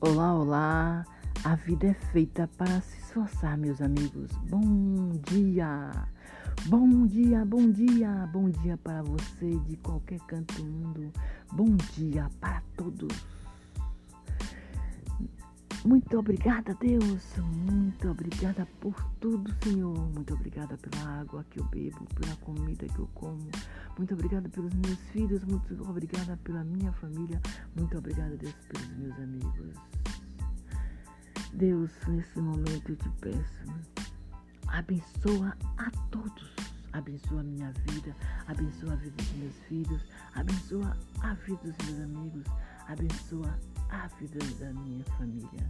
Olá, olá! A vida é feita para se esforçar, meus amigos. Bom dia! Bom dia, bom dia, bom dia para você de qualquer canto do mundo. Bom dia para todos. Muito obrigada, Deus. Muito obrigada por tudo, Senhor. Muito obrigada pela água que eu bebo, pela comida que eu como. Muito obrigada pelos meus filhos. Muito obrigada pela minha família. Muito obrigada, Deus, pelos meus amigos. Deus, nesse momento eu te peço, abençoa a todos. Abençoa a minha vida, abençoa a vida dos meus filhos, abençoa a vida dos meus amigos, abençoa a vida da minha família.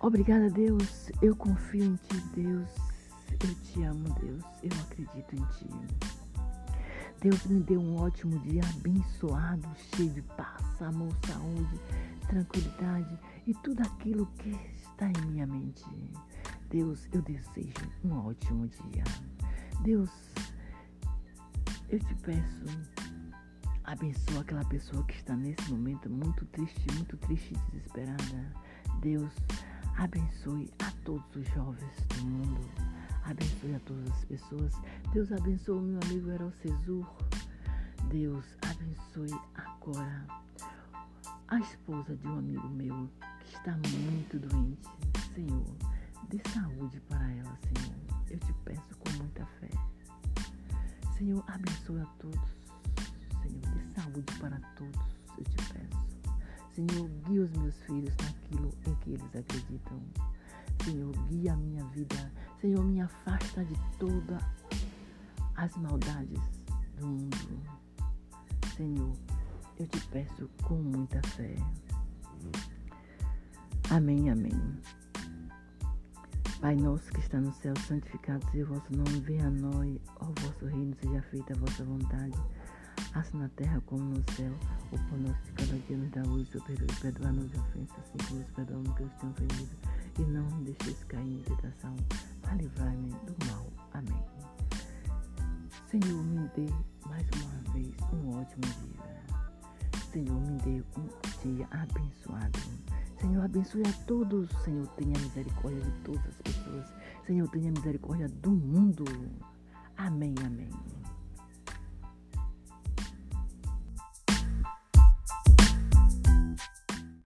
Obrigada, Deus. Eu confio em Ti, Deus. Eu te amo, Deus. Eu acredito em Ti. Deus me deu um ótimo dia abençoado, cheio de paz, amor, saúde, tranquilidade e tudo aquilo que está em minha mente. Deus, eu desejo um ótimo dia. Deus, eu te peço, abençoa aquela pessoa que está nesse momento muito triste, muito triste e desesperada. Deus, abençoe a todos os jovens do mundo. Abençoe a todas as pessoas. Deus abençoe o meu amigo Erol Cesur. Deus abençoe agora a esposa de um amigo meu que está muito doente. Senhor, dê saúde para ela, Senhor. Eu te peço com muita fé. Senhor, abençoe a todos. Para todos. Eu te peço. Senhor, guia os meus filhos naquilo em que eles acreditam. Senhor, guia a minha vida. Senhor, me afasta de todas as maldades do mundo. Senhor, eu te peço com muita fé. Amém, amém. Pai nosso que está no céu, santificado seja o vosso nome, venha a nós, ó vosso reino, seja feita a vossa vontade, assim na terra como no céu. O pão nosso de cada dia nos dá hoje, o perdoe, perdoa-nos ofensas, assim como nos perdoamos que nos têm ofendido, e não nos deixeis cair em tentação, para livrar-me do mal. Amém. Senhor, me dê mais uma vez um ótimo dia. Senhor, me dê um dia abençoado. Senhor, abençoe a todos. Senhor, tenha misericórdia de todas as pessoas. Senhor, tenha misericórdia do mundo. Amém, amém.